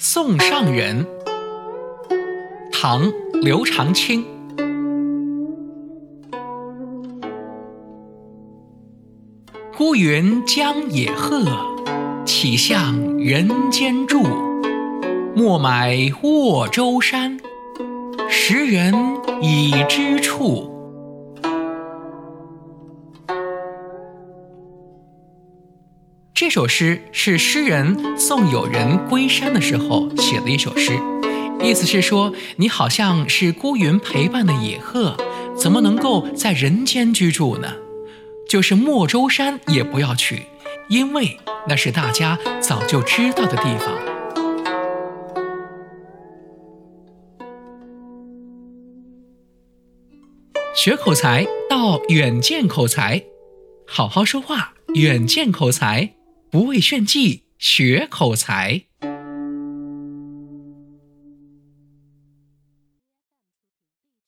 送上人，唐·刘长卿。孤云将野鹤，岂向人间住？莫买沃洲山，时人已知处。这首诗是诗人送友人归山的时候写的一首诗，意思是说，你好像是孤云陪伴的野鹤，怎么能够在人间居住呢？就是莫州山也不要去，因为那是大家早就知道的地方。学口才到远见口才，好好说话，远见口才。不为炫技，学口才。